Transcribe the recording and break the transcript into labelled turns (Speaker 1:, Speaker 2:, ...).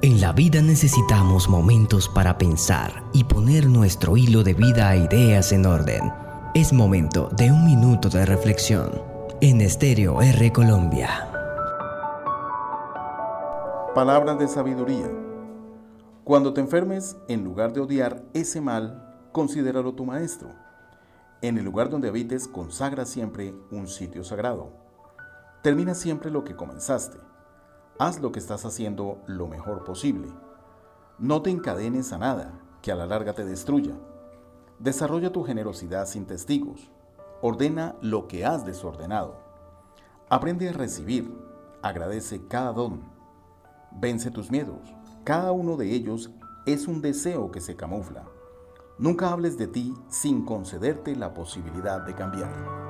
Speaker 1: En la vida necesitamos momentos para pensar y poner nuestro hilo de vida a ideas en orden. Es momento de un minuto de reflexión en Estéreo R Colombia.
Speaker 2: Palabras de sabiduría. Cuando te enfermes, en lugar de odiar ese mal, considéralo tu maestro. En el lugar donde habites, consagra siempre un sitio sagrado. Termina siempre lo que comenzaste Haz lo que estás haciendo lo mejor posible. No te encadenes a nada que a la larga te destruya. Desarrolla tu generosidad sin testigos. Ordena lo que has desordenado. Aprende a recibir. Agradece cada don. Vence tus miedos. Cada uno de ellos es un deseo que se camufla. Nunca hables de ti sin concederte la posibilidad de cambiar.